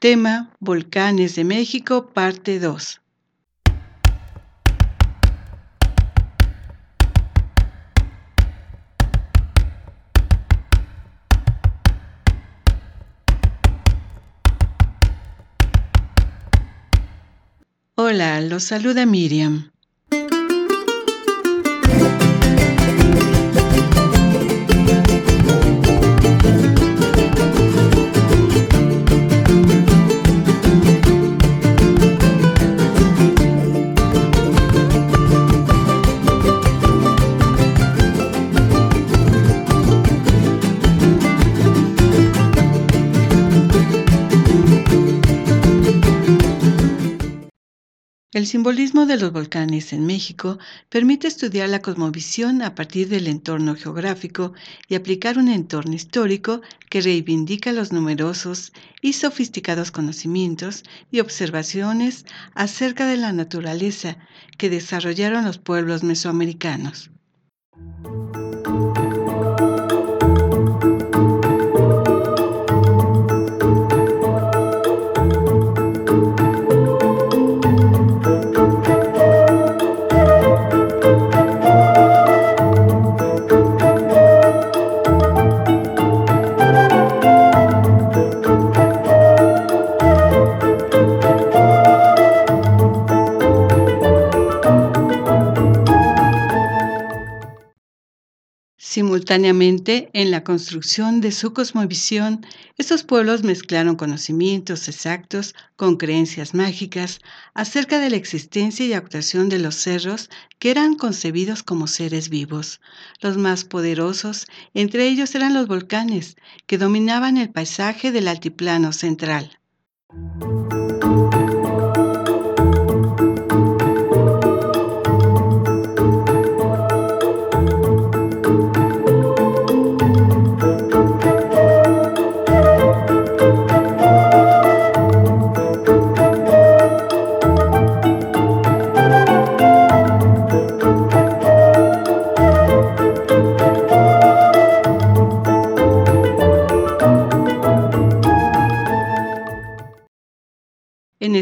Tema Volcanes de México, parte 2. Hola, los saluda Miriam. El simbolismo de los volcanes en México permite estudiar la cosmovisión a partir del entorno geográfico y aplicar un entorno histórico que reivindica los numerosos y sofisticados conocimientos y observaciones acerca de la naturaleza que desarrollaron los pueblos mesoamericanos. Simultáneamente, en la construcción de su cosmovisión, estos pueblos mezclaron conocimientos exactos con creencias mágicas acerca de la existencia y actuación de los cerros que eran concebidos como seres vivos. Los más poderosos entre ellos eran los volcanes, que dominaban el paisaje del altiplano central.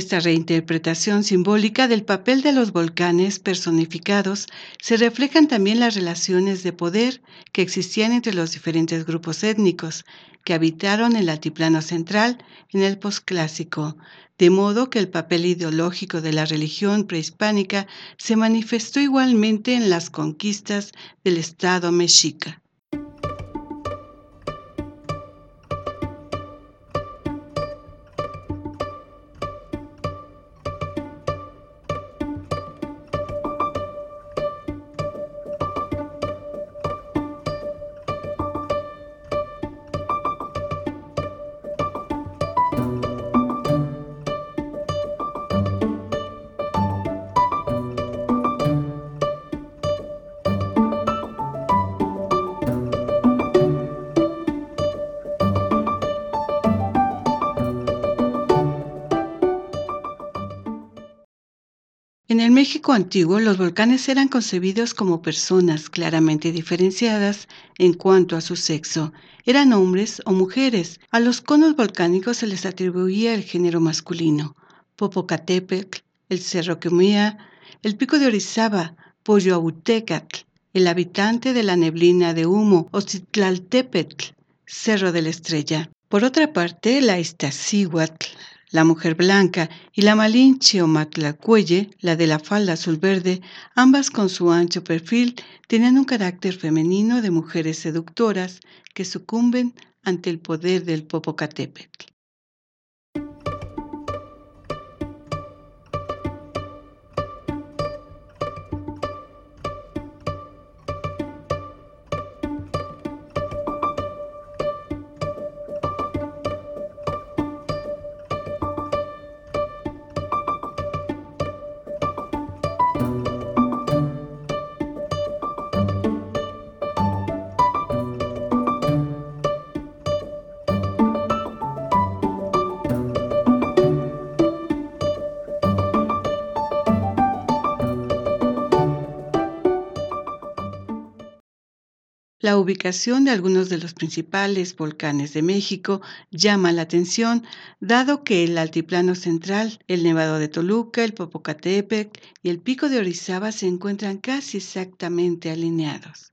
Esta reinterpretación simbólica del papel de los volcanes personificados se reflejan también las relaciones de poder que existían entre los diferentes grupos étnicos que habitaron el altiplano central en el posclásico, de modo que el papel ideológico de la religión prehispánica se manifestó igualmente en las conquistas del Estado mexica. México antiguo, los volcanes eran concebidos como personas claramente diferenciadas en cuanto a su sexo. Eran hombres o mujeres. A los conos volcánicos se les atribuía el género masculino. Popocatépetl, el Cerro Quemía, el Pico de Orizaba, Poyoautecatl, el habitante de la neblina de humo, Ocitlaltépetl, Cerro de la Estrella. Por otra parte, la Iztaccíhuatl, la mujer blanca, y la Malinche o Matlacuelle, la de la falda azul verde, ambas con su ancho perfil, tenían un carácter femenino de mujeres seductoras que sucumben ante el poder del Popocatépetl. La ubicación de algunos de los principales volcanes de México llama la atención, dado que el altiplano central, el Nevado de Toluca, el Popocatépetl y el Pico de Orizaba se encuentran casi exactamente alineados.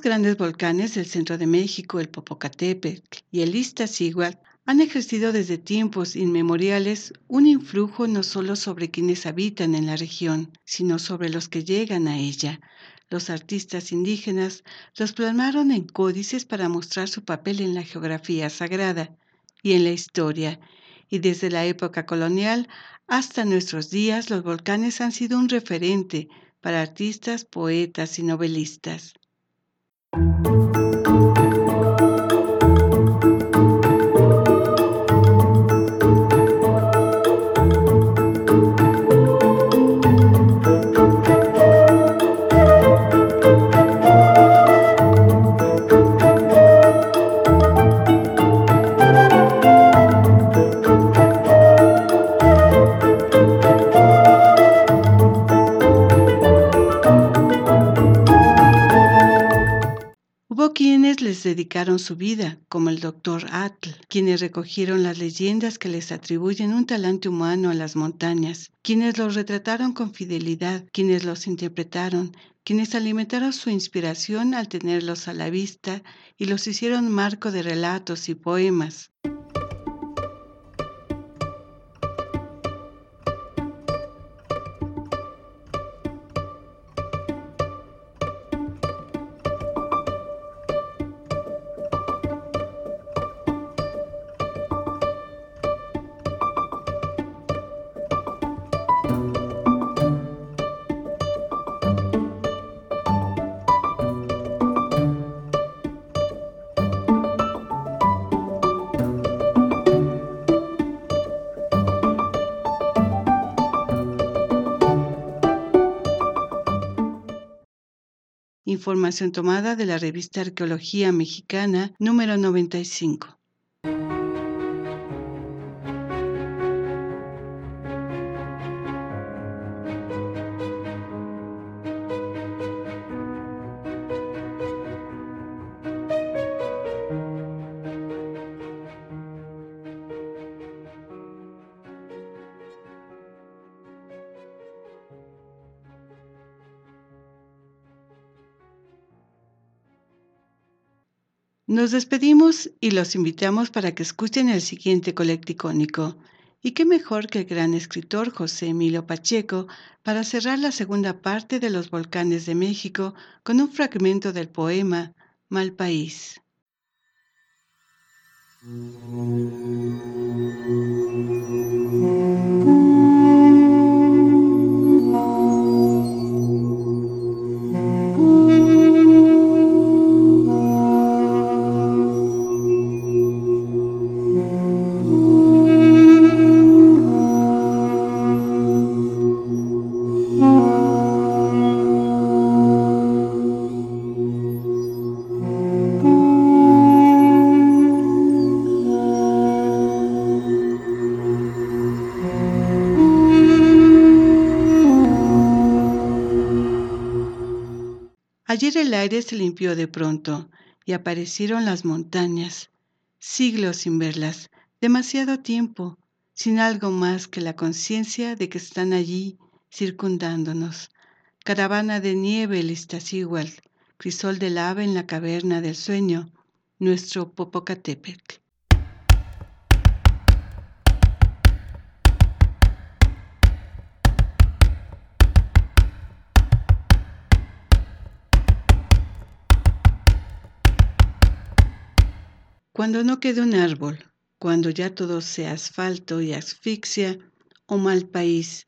Grandes volcanes del centro de México, el Popocatépetl y el Iztaccíhuatl, han ejercido desde tiempos inmemoriales un influjo no solo sobre quienes habitan en la región, sino sobre los que llegan a ella. Los artistas indígenas los plasmaron en códices para mostrar su papel en la geografía sagrada y en la historia, y desde la época colonial hasta nuestros días los volcanes han sido un referente para artistas, poetas y novelistas. you dedicaron su vida, como el doctor Atl, quienes recogieron las leyendas que les atribuyen un talante humano a las montañas, quienes los retrataron con fidelidad, quienes los interpretaron, quienes alimentaron su inspiración al tenerlos a la vista y los hicieron marco de relatos y poemas. Información tomada de la revista Arqueología Mexicana número 95. Nos despedimos y los invitamos para que escuchen el siguiente colecticónico. Y qué mejor que el gran escritor José Emilio Pacheco para cerrar la segunda parte de Los Volcanes de México con un fragmento del poema Mal País. Ayer el aire se limpió de pronto y aparecieron las montañas, siglos sin verlas, demasiado tiempo, sin algo más que la conciencia de que están allí circundándonos. Caravana de nieve el Iztaccíhuatl, crisol del ave en la caverna del sueño, nuestro Popocatépetl. Cuando no quede un árbol, cuando ya todo sea asfalto y asfixia o mal país,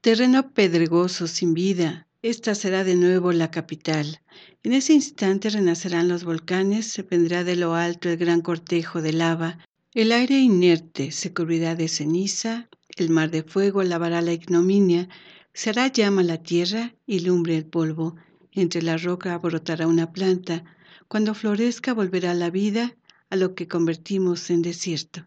terreno pedregoso sin vida, esta será de nuevo la capital. En ese instante renacerán los volcanes, se vendrá de lo alto el gran cortejo de lava, el aire inerte se cubrirá de ceniza, el mar de fuego lavará la ignominia, será llama la tierra y lumbre el polvo. Entre la roca brotará una planta. Cuando florezca volverá la vida a lo que convertimos en desierto.